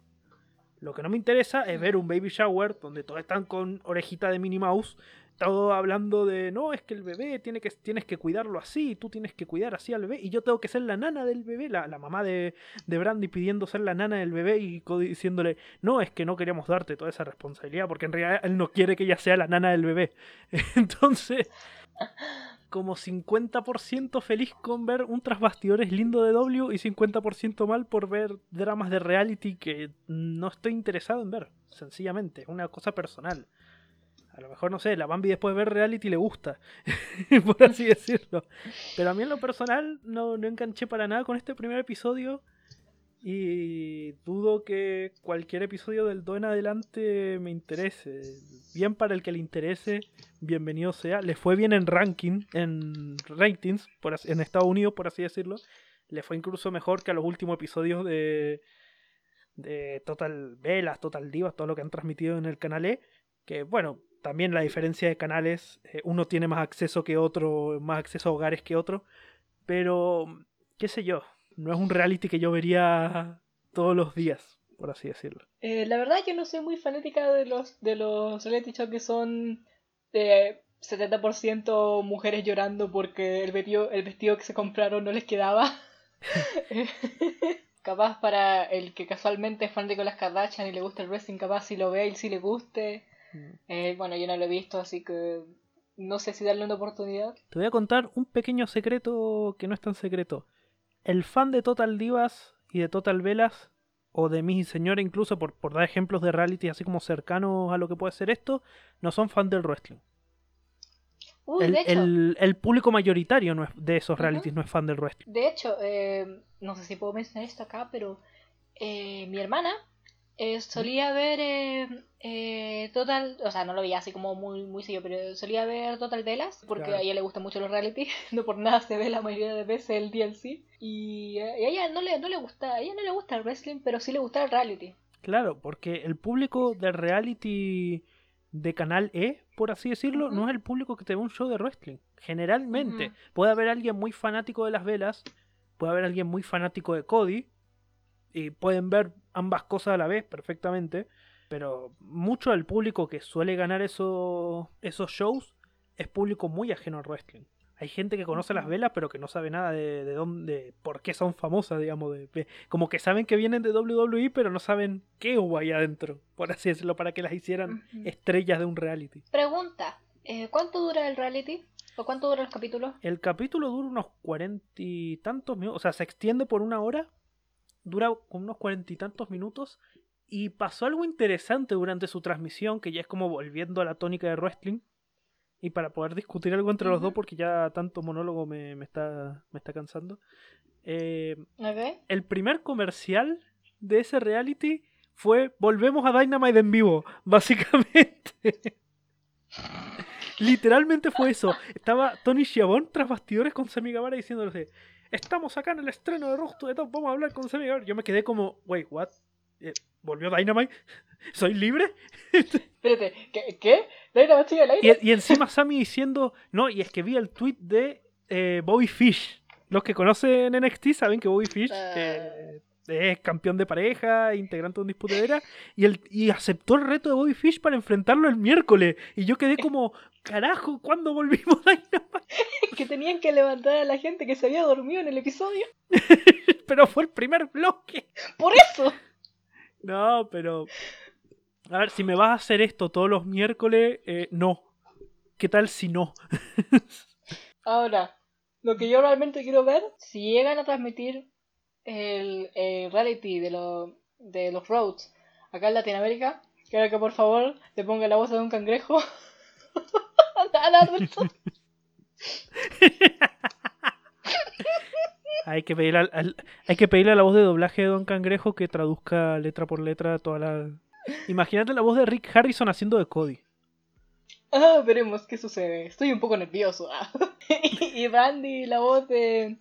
Speaker 1: Lo que no me interesa es ver un baby shower donde todos están con orejita de Minnie Mouse todo hablando de no, es que el bebé tiene que, tienes que cuidarlo así, tú tienes que cuidar así al bebé, y yo tengo que ser la nana del bebé, la, la mamá de, de, Brandy pidiendo ser la nana del bebé y diciéndole, no, es que no queríamos darte toda esa responsabilidad, porque en realidad él no quiere que ella sea la nana del bebé. Entonces, como 50% feliz con ver un trasbastidores lindo de W y 50% mal por ver dramas de reality que no estoy interesado en ver, sencillamente, es una cosa personal. A lo mejor, no sé, la Bambi después de ver reality le gusta, por así decirlo. Pero a mí en lo personal no, no enganché para nada con este primer episodio y dudo que cualquier episodio del 2 en adelante me interese. Bien para el que le interese, bienvenido sea. Le fue bien en ranking, en ratings, por en Estados Unidos, por así decirlo. Le fue incluso mejor que a los últimos episodios de, de Total Velas, Total Divas, todo lo que han transmitido en el canal E. Que bueno, también la diferencia de canales, eh, uno tiene más acceso que otro, más acceso a hogares que otro. Pero, qué sé yo, no es un reality que yo vería todos los días, por así decirlo.
Speaker 2: Eh, la verdad yo no soy muy fanática de los, de los reality shows que son de 70% mujeres llorando porque el vestido, el vestido que se compraron no les quedaba. capaz para el que casualmente es fanático de las Kardashian y le gusta el wrestling, capaz si lo ve y si le guste. Mm. Eh, bueno, yo no lo he visto, así que no sé si darle una oportunidad.
Speaker 1: Te voy a contar un pequeño secreto que no es tan secreto el fan de Total Divas y de Total Velas, o de mi señora incluso, por, por dar ejemplos de reality así como cercanos a lo que puede ser esto, no son fan del wrestling. el, el, público mayoritario no es, de esos realities no es fan del wrestling.
Speaker 2: De hecho, eh, no sé si puedo mencionar esto acá, pero eh, mi hermana eh, solía ver eh, eh, Total, o sea, no lo veía así como muy, muy serio, pero solía ver Total Velas, porque a ella le gustan mucho los reality, no por nada se ve la mayoría de veces el DLC, y, a ella no le, no le gusta, a ella no le gusta el wrestling, pero sí le gusta el reality.
Speaker 1: Claro, porque el público del reality de canal E, por así decirlo, no es el público que te ve un show de wrestling. Generalmente, puede haber alguien muy fanático de las velas, puede haber alguien muy fanático de Cody, y pueden ver ambas cosas a la vez perfectamente, pero mucho del público que suele ganar esos, esos shows es público muy ajeno al wrestling. Hay gente que conoce las velas, pero que no sabe nada de, de dónde, por qué son famosas, digamos. De, como que saben que vienen de WWE, pero no saben qué hubo ahí adentro, por así decirlo, para que las hicieran estrellas de un reality.
Speaker 2: Pregunta: eh, ¿cuánto dura el reality? ¿O cuánto dura el capítulo?
Speaker 1: El capítulo dura unos cuarenta y tantos minutos, o sea, se extiende por una hora, dura unos cuarenta y tantos minutos y pasó algo interesante durante su transmisión, que ya es como volviendo a la tónica de wrestling. Y para poder discutir algo entre los dos, porque ya tanto monólogo me, me, está, me está cansando. Eh, el primer comercial de ese reality fue Volvemos a Dynamite en vivo, básicamente. Literalmente fue eso. Estaba Tony Schiavone tras bastidores con Sammy Guevara diciéndole estamos acá en el estreno de Rostro de Top, vamos a hablar con Sammy Yo me quedé como, wait, what? Eh, ¿Volvió Dynamite? ¿Soy libre?
Speaker 2: Espérate, ¿qué? ¿qué? ¿Dynamite sigue al
Speaker 1: aire? Y, encima Sammy diciendo, no, y es que vi el tweet de eh, Bobby Fish. Los que conocen NXT saben que Bobby Fish ah. eh, es campeón de pareja, integrante de un disputadera, y, el, y aceptó el reto de Bobby Fish para enfrentarlo el miércoles. Y yo quedé como, carajo, ¿cuándo volvimos Dynamite?
Speaker 2: que tenían que levantar a la gente que se había dormido en el episodio.
Speaker 1: pero fue el primer bloque.
Speaker 2: Por eso.
Speaker 1: No, pero... A ver, si me vas a hacer esto todos los miércoles, eh, no. ¿Qué tal si no?
Speaker 2: Ahora, lo que yo realmente quiero ver, si llegan a transmitir el, reality de, de los roads acá en Latinoamérica, quiero que por favor le ponga la voz de un cangrejo
Speaker 1: hay, que pedirle hay que pedirle a la voz de doblaje de Don Cangrejo que traduzca letra por letra toda la... Imagínate la voz de Rick Harrison haciendo de Cody.
Speaker 2: Ah, veremos qué sucede. Estoy un poco nervioso. Y Brandy, la voz de...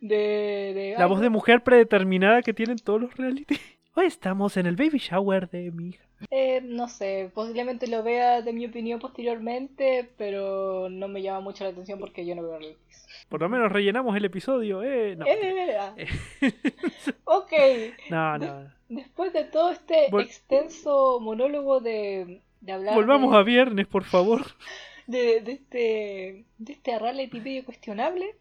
Speaker 2: de,
Speaker 1: la voz de mujer predeterminada que tienen todos los reality. Hoy estamos en el baby shower de mi hija.
Speaker 2: Eh, no sé, posiblemente lo vea de mi opinión posteriormente, pero no me llama mucho la atención porque yo no veo realities.
Speaker 1: Por lo menos rellenamos el episodio, eh. No,
Speaker 2: eh, ah. ok.
Speaker 1: No, no.
Speaker 2: después de todo este extenso monólogo de, de hablar.
Speaker 1: Volvamos a viernes, por favor.
Speaker 2: De, de, este, de este reality medio cuestionable.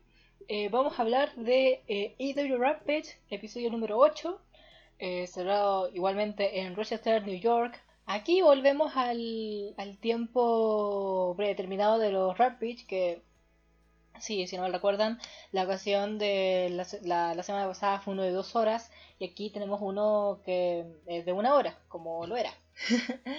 Speaker 2: Eh, vamos a hablar de eh, EW Rampage, episodio número 8 eh, cerrado igualmente en Rochester, New York. Aquí volvemos al, tiempo predeterminado de los Rampage, que Sí, si no me recuerdan, la ocasión de la, se- la- la semana pasada fue uno de dos horas y aquí tenemos uno que es de una hora, como lo era.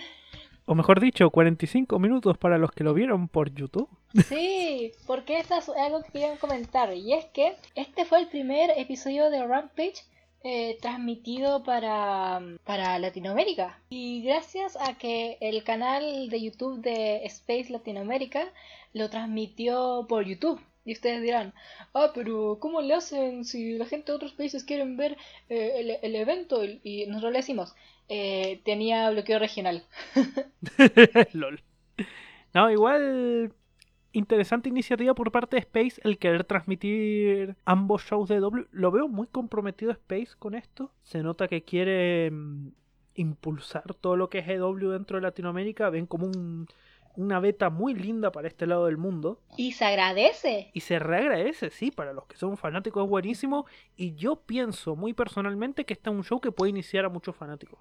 Speaker 1: O mejor dicho, 45 minutos para los que lo vieron por YouTube.
Speaker 2: Sí, porque esto es algo que quería comentar y es que este fue el primer episodio de Rampage eh, transmitido para, para Latinoamérica y gracias a que el canal de YouTube de Space Latinoamérica lo transmitió por YouTube. Y ustedes dirán, ah, pero ¿cómo le hacen si la gente de otros países quieren ver eh, el, el evento? Y- nosotros le decimos, eh, tenía bloqueo regional.
Speaker 1: LOL. No, igual interesante iniciativa por parte de Space el querer transmitir ambos shows de W. Lo veo muy comprometido Space con esto. Se nota que quiere mm, impulsar todo lo que es EW dentro de Latinoamérica. Ven como un- una beta muy linda para este lado del mundo.
Speaker 2: Y se agradece.
Speaker 1: Y se reagradece, sí, para los que son fanáticos es buenísimo. Y yo pienso muy personalmente que este es un show que puede iniciar a muchos fanáticos.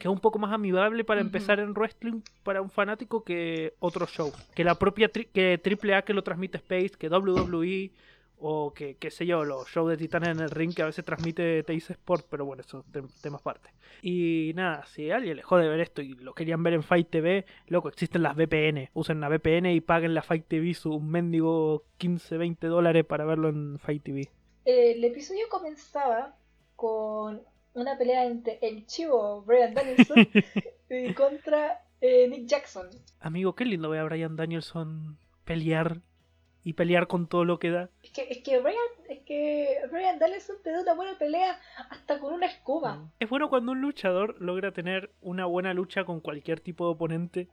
Speaker 1: Que es un poco más amigable para empezar en wrestling para un fanático que otros shows. Que la propia tri- que AAA que lo transmite Space, que WWE o que, qué sé yo, los shows de Titanes en el ring que a veces transmite Teis Sport, pero bueno, eso es tem- temas aparte. Y nada, si alguien le jode ver esto y lo querían ver en Fight TV, loco, existen las VPN. Usen la VPN y paguen la Fight TV su un mendigo 15, 20 dólares para verlo en Fight TV.
Speaker 2: El episodio comenzaba con una pelea entre el chivo Brian Danielson contra eh, Nick Jackson.
Speaker 1: Amigo, qué lindo ver a Brian Danielson pelear y pelear con todo lo que da.
Speaker 2: Es que, es que Brian, es que Brian Danielson te da una buena pelea hasta con una escoba.
Speaker 1: Es bueno cuando un luchador logra tener una buena lucha con cualquier tipo de oponente.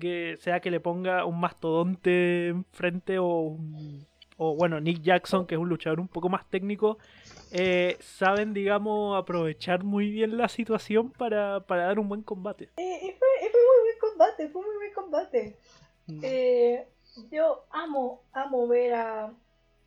Speaker 1: Que sea que le ponga un mastodonte enfrente o un- o bueno, Nick Jackson, que es un luchador un poco más técnico, eh, saben, digamos, aprovechar muy bien la situación para, para dar un buen combate.
Speaker 2: Eh, fue, fue muy buen combate, fue muy buen combate.
Speaker 1: Mm.
Speaker 2: Eh, yo amo, amo ver a,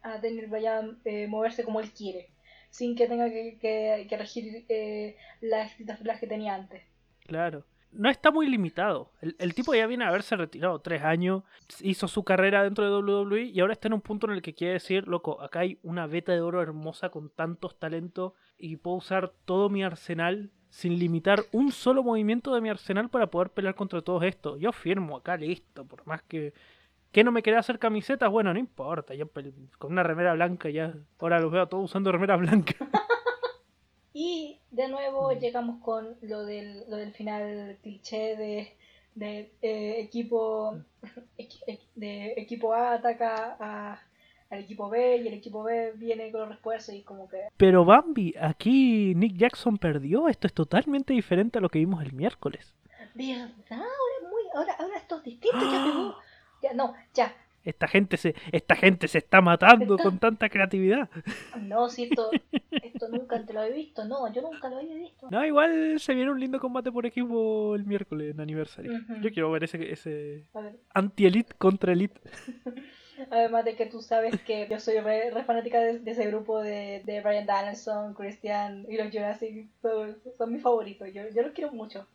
Speaker 2: a Daniel Bryan eh, moverse como él quiere, sin que tenga que, que, que regir eh, las reglas que tenía antes.
Speaker 1: Claro. No está muy limitado. El, tipo ya viene a haberse retirado tres años, hizo su carrera dentro de WWE y ahora está en un punto en el que quiere decir, loco, acá hay una beta de oro hermosa con tantos talentos y puedo usar todo mi arsenal sin limitar un solo movimiento de mi arsenal para poder pelear contra todos estos. Yo firmo acá, listo, por más que... ¿Que no me quería hacer camisetas? Bueno, no importa, yo con una remera blanca ya... Ahora los veo a todos usando remera blanca.
Speaker 2: Y de nuevo llegamos con lo del, lo del final cliché de, de eh, equipo equi- de equipo A ataca a, al equipo B y el equipo B viene con los refuerzos y como que
Speaker 1: Pero Bambi, aquí Nick Jackson perdió. Esto es totalmente diferente a lo que vimos el miércoles.
Speaker 2: ¿verdad? Ahora es muy ahora ahora esto es distinto ya pegó. Ya no, ya.
Speaker 1: Esta gente se, esta gente se está matando
Speaker 2: Está-
Speaker 1: con tanta creatividad.
Speaker 2: No, si esto, esto nunca te lo había visto, no, yo nunca lo había visto.
Speaker 1: No, igual se viene un lindo combate por equipo el miércoles en aniversario. Yo quiero ver ese, ese anti-elite contra elite.
Speaker 2: Además de que tú sabes que yo soy re, re fanática de, de ese grupo de, de Brian Danielson, Christian y los Jurassic. Son, son mis favoritos. Yo, yo los quiero mucho.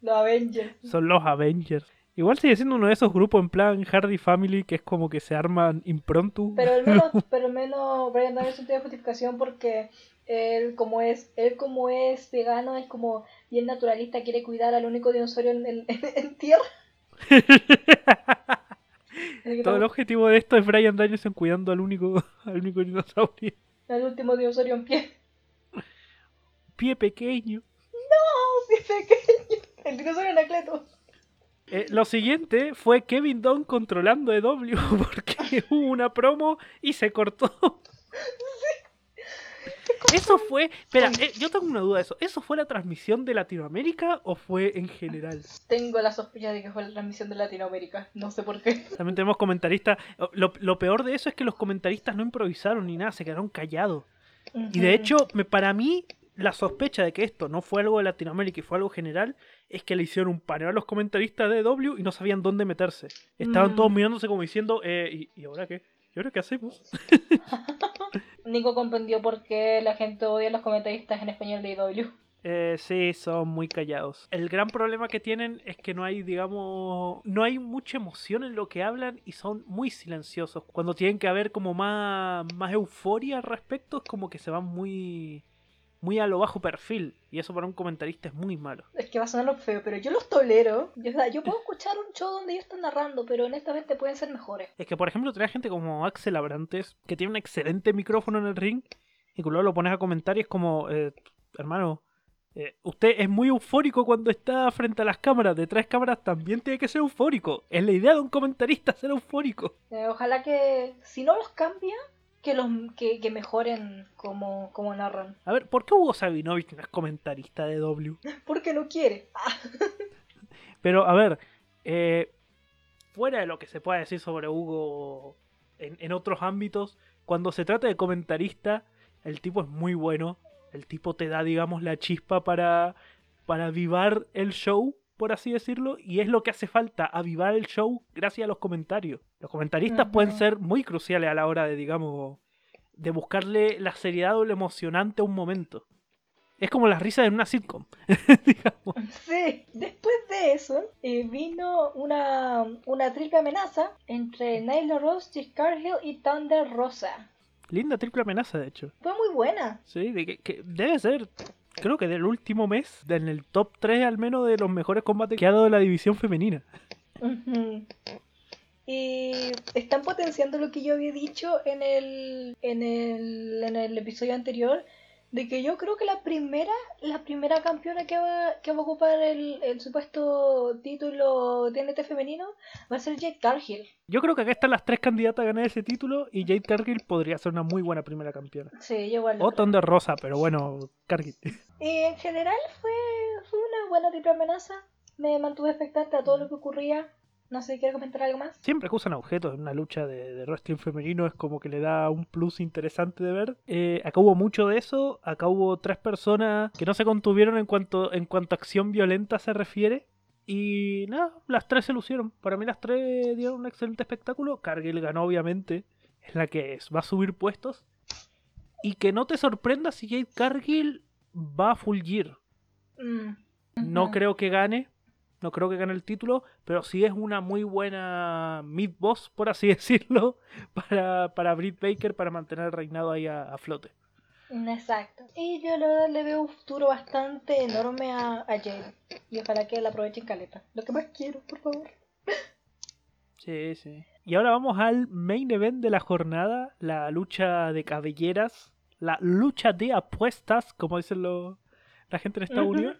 Speaker 2: Los Avengers.
Speaker 1: Son los Avengers. Igual sigue siendo uno de esos grupos en plan Hardy Family que es como que se arman impronto.
Speaker 2: Pero al menos, pero al menos Brian Danielson tiene justificación porque él como es, él como es vegano, es como bien naturalista, quiere cuidar al único dinosaurio en, en- en tierra.
Speaker 1: Todo el objetivo de esto es Brian Danielson cuidando al único, al único dinosaurio.
Speaker 2: el último dinosaurio en pie.
Speaker 1: Pie pequeño.
Speaker 2: ¡Oh, sí, pequeño! El dinosaurio.
Speaker 1: Eh, lo siguiente fue Kevin Dunn controlando EW porque hubo una promo y se cortó. Eso fue. Espera, eh, yo tengo una duda de eso. ¿Eso fue la transmisión de Latinoamérica o fue en general?
Speaker 2: Tengo la sospecha de que fue la transmisión de Latinoamérica. No sé por qué.
Speaker 1: También tenemos comentaristas. Lo, lo peor de eso es que los comentaristas no improvisaron ni nada, se quedaron callados. Y de hecho, me, para mí, la sospecha de que esto no fue algo de Latinoamérica y fue algo general es que le hicieron un paneo a los comentaristas de W y no sabían dónde meterse. Estaban
Speaker 2: Mm.
Speaker 1: todos mirándose como diciendo, eh, ¿y, y ahora qué? ¿Y ahora qué hacemos?
Speaker 2: Nico comprendió por qué la gente odia a los comentaristas en español de IW.
Speaker 1: Eh, sí, son muy callados. El gran problema que tienen es que no hay, digamos, no hay mucha emoción en lo que hablan y son muy silenciosos. Cuando tienen que haber como más, más euforia al respecto, es como que se van muy, muy a lo bajo perfil. Y eso para un comentarista es muy malo.
Speaker 2: Es que va a sonar feo, pero yo los tolero. Yo, yo puedo escuchar un show donde ellos están narrando, pero honestamente pueden ser mejores.
Speaker 1: Es que, por ejemplo, trae gente como Axel Abrantes, que tiene un excelente micrófono en el ring, y luego lo pones a comentar y es como, eh, hermano, eh, usted es muy eufórico cuando está frente a las cámaras. Detrás de cámaras también tiene que ser eufórico. Es la idea de un comentarista ser eufórico.
Speaker 2: Eh, ojalá que, si no los cambia, que los que, que mejoren como, como narran.
Speaker 1: A ver, ¿por qué Hugo Sabinovich no es comentarista de W?
Speaker 2: Porque no quiere.
Speaker 1: Pero, a ver, eh, fuera de lo que se pueda decir sobre Hugo en, en otros ámbitos, cuando se trata de comentarista, el tipo es muy bueno. El tipo te da, digamos, la chispa para, para avivar el show, por así decirlo, y es lo que hace falta, avivar el show gracias a los comentarios. Los comentaristas pueden ser muy cruciales a la hora de, digamos, de buscarle la seriedad o lo emocionante a un momento. Es como las risas en una sitcom, digamos.
Speaker 2: Sí, después de eso eh, vino una, una triple amenaza entre Nyla Rose, Jade Cargill y Thunder Rosa.
Speaker 1: Linda triple amenaza, de hecho.
Speaker 2: Fue muy buena.
Speaker 1: Sí, de que, que debe ser, creo que del último mes, en el top 3 al menos de los mejores combates que ha dado la división femenina.
Speaker 2: Y están potenciando lo que yo había dicho en el, en el, en el episodio anterior, de que yo creo que la primera, la primera campeona que va, que va a ocupar el, el supuesto título TNT femenino va a ser Jade Cargill.
Speaker 1: Yo creo que acá están las tres candidatas a ganar ese título y Jade Cargill podría ser una muy buena primera campeona.
Speaker 2: Sí, yo igual.
Speaker 1: O. Thunder Rosa, pero bueno, Cargill.
Speaker 2: Y en general fue, fue una buena triple amenaza. Me mantuve expectante a todo lo que ocurría. No sé, ¿quieres comentar algo más?
Speaker 1: Siempre que usan objetos en una lucha de, de wrestling femenino es como que le da un plus interesante de ver. Eh, acá hubo mucho de eso. Acá hubo tres personas que no se contuvieron en cuanto, en cuanto a acción violenta se refiere. Y nada, las tres se lucieron. Para mí las tres dieron un excelente espectáculo. Cargill ganó obviamente. Es la que es, va a subir puestos. Y que no te sorprenda si Jade Cargill va a full gear.
Speaker 2: Mm.
Speaker 1: No creo que gane. No creo que gane el título. Pero sí es una muy buena mid boss, por así decirlo. Para, para Britt Baker para mantener el reinado ahí a, a flote.
Speaker 2: Exacto. Y yo la verdad le veo un futuro bastante enorme a, a Jade. Y ojalá que la aprovechen caleta. Lo que más quiero, por favor.
Speaker 1: Sí, sí. Y ahora vamos al main event de la jornada. La lucha de cabelleras. La lucha de apuestas, como dicen los- la gente en Estados. Unidos.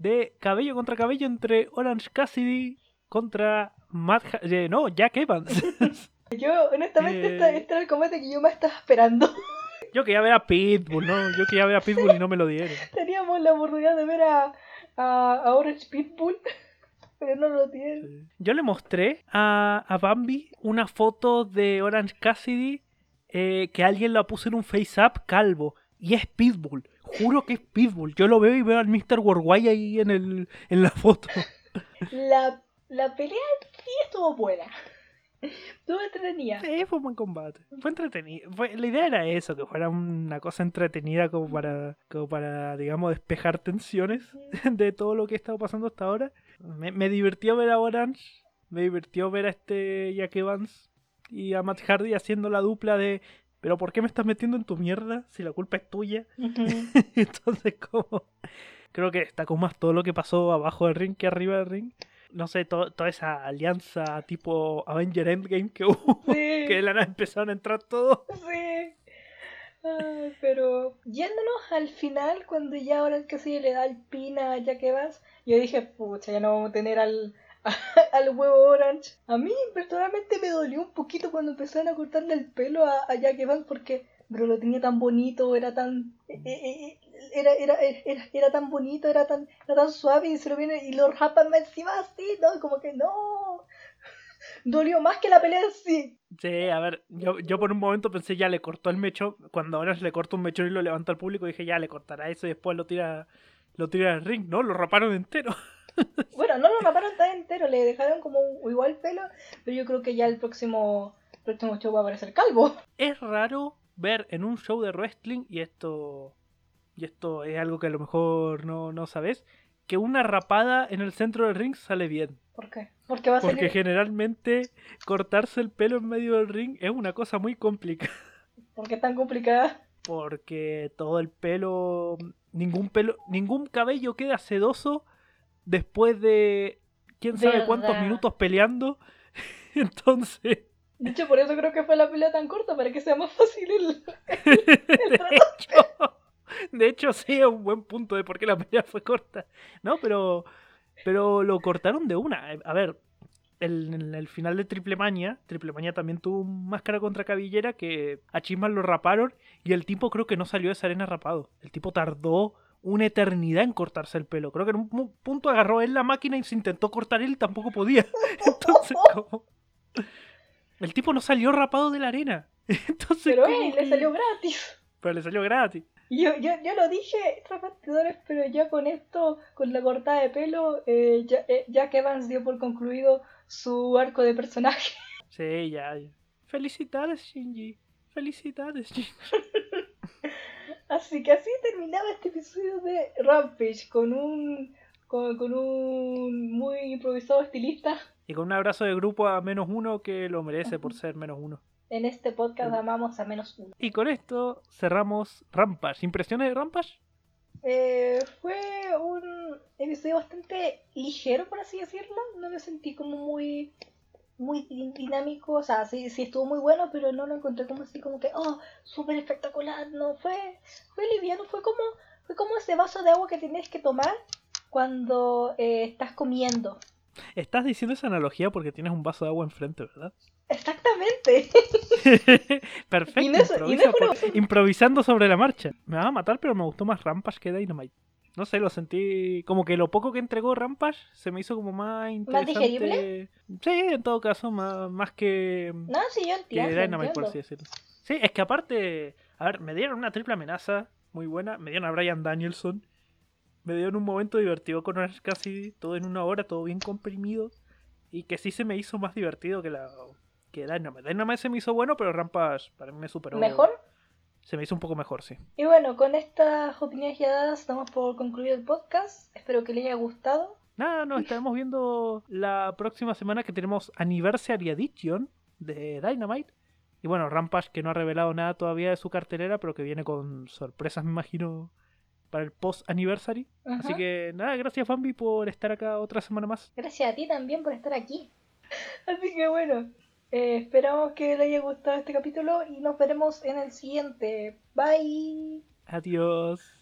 Speaker 1: De cabello contra cabello entre Orange Cassidy contra Matt... Ha- eh, no, Jack Evans.
Speaker 2: Yo, honestamente,
Speaker 1: Eh.
Speaker 2: este, este era el combate que yo más estaba esperando.
Speaker 1: Yo quería ver a Pitbull, ¿no? Yo quería ver a Pitbull y no me lo dieron.
Speaker 2: Teníamos la oportunidad de ver a, a, a Orange Pitbull, pero no lo tiene.
Speaker 1: Yo le mostré a, a Bambi una foto de Orange Cassidy eh, que alguien la puso en un face-up calvo. Y es Pitbull. Juro que es Pitbull. Yo lo veo y veo al Mr. Worldwide ahí en, el, en la foto.
Speaker 2: La, la pelea sí estuvo buena. Estuvo entretenida.
Speaker 1: Sí, fue un buen combate. Fue entretenido. Fue- la idea era eso, que fuera una cosa entretenida como para, como para digamos, despejar tensiones de todo lo que ha estado pasando hasta ahora. Me, me divirtió ver a Orange, me divirtió ver a este Jack Evans y a Matt Hardy haciendo la dupla de pero ¿por qué me estás metiendo en tu mierda si la culpa es tuya? Entonces como creo que destacó más todo lo que pasó abajo del ring que arriba del ring. No sé, to- toda esa alianza tipo Avenger Endgame que hubo,
Speaker 2: Sí.
Speaker 1: que de la nada empezaron a entrar todos.
Speaker 2: Sí. Ay, pero yéndonos al final, cuando ya ahora que sí le da el pin a Jack Evans, yo dije, pucha, ya no vamos a tener al, al huevo Orange. A mí personalmente me dolió un poquito cuando empezaron a cortarle el pelo a, a Jack Evans porque pero lo tenía tan bonito, era tan eh, eh, eh, era, era, era, era tan bonito, era tan, era tan suave y se lo viene y lo rapan encima así, ¿no? Como que no. Dolió más que la pelea en sí.
Speaker 1: Sí, a ver, yo, yo por un momento pensé ya le cortó el mecho. Cuando Orange le corta un mechón y lo levanta al público, dije ya le cortará eso y después lo tira lo tira al ring. No, lo raparon entero.
Speaker 2: Bueno, no lo raparon tan entero, le dejaron como un- igual pelo, pero yo creo que ya el próximo, próximo show va a aparecer calvo.
Speaker 1: Es raro ver en un show de wrestling, y esto y esto es algo que a lo mejor no, no sabes, que una rapada en el centro del ring sale bien.
Speaker 2: ¿Por qué? Porque va a
Speaker 1: Porque
Speaker 2: salir...
Speaker 1: generalmente cortarse el pelo en medio del ring es una cosa muy complicada.
Speaker 2: ¿Por qué tan complicada?
Speaker 1: Porque todo el pelo, ningún pelo, ningún cabello queda sedoso después de quién sabe cuántos minutos peleando. Entonces,
Speaker 2: De hecho, por eso creo que fue la pelea tan corta, para que sea más fácil el...
Speaker 1: de hecho, de hecho sí es un buen punto de por qué la pelea fue corta. No, pero pero lo cortaron de una. A ver, el- en el final de Triple Mania, Triple Mania también tuvo un máscara contra cabellera que a Chisman lo raparon y el tipo creo que no salió de esa arena rapado. El tipo tardó una eternidad en cortarse el pelo. Creo que en un pu- punto agarró él la máquina y se intentó cortar él y tampoco podía. Entonces, como... El tipo no salió rapado de la arena. Entonces,
Speaker 2: Pero
Speaker 1: que-
Speaker 2: le salió gratis.
Speaker 1: Pero le salió gratis.
Speaker 2: Yo, yo, yo lo dije tras bastidores, pero ya con esto, con la cortada de pelo, eh, ya, eh, Jack Evans dio por concluido su arco de personaje.
Speaker 1: Sí, ya. ya. Felicidades, Shinji. Felicidades, Shinji.
Speaker 2: Así que así terminaba este episodio de Rampage con un con, con un muy improvisado estilista.
Speaker 1: Y con un abrazo de grupo a menos uno que lo merece por ser menos uno.
Speaker 2: En este podcast amamos a menos uno.
Speaker 1: Y con esto cerramos Rampage. ¿Impresiones de Rampage?
Speaker 2: Eh, fue un episodio bastante ligero, por así decirlo. No me sentí como muy muy din- dinámico. O sea, sí, sí estuvo muy bueno, pero no lo encontré como así como que, oh, súper espectacular. No, fue, fue liviano. Fue como, fue como ese vaso de agua que tienes que tomar cuando eh, estás comiendo.
Speaker 1: Estás diciendo esa analogía porque tienes un vaso de agua enfrente, ¿verdad?
Speaker 2: Exactamente.
Speaker 1: Perfecto.
Speaker 2: Y no es- y no
Speaker 1: improvisa
Speaker 2: es una-
Speaker 1: por- improvisando sobre la marcha. Me va a matar, pero me gustó más Rampage que Dynamite. No sé, lo sentí como que lo poco que entregó Rampage se me hizo como más interesante.
Speaker 2: digerible?
Speaker 1: Sí, en todo caso, más, más que,
Speaker 2: No, sí, yo
Speaker 1: que
Speaker 2: entiendo.
Speaker 1: Dynamite, por así decirlo. Sí, es que aparte, a ver, me dieron una triple amenaza muy buena. Me dieron a Brian Danielson. Me dieron un momento divertido con Orange Cassidy. Todo en una hora, todo bien comprimido. Y que sí se me hizo más divertido que la que Dynamite. Dynamite se me hizo bueno, pero Rampage para mí me superó.
Speaker 2: ¿Mejor?
Speaker 1: Se me hizo un poco mejor, sí.
Speaker 2: Y bueno, con estas opiniones ya dadas, damos por concluido el podcast. Espero que les haya gustado.
Speaker 1: Nada, nos estaremos viendo la próxima semana que tenemos Anniversary Edition de Dynamite. Y bueno, Rampage que no ha revelado nada todavía de su cartelera, pero que viene con sorpresas, me imagino, para el post-anniversary. Así que nada, gracias Bambi por estar acá otra semana más.
Speaker 2: Gracias a ti también por estar aquí. Así que bueno, eh, esperamos que les haya gustado este capítulo y nos veremos en el siguiente. Bye.
Speaker 1: Adiós.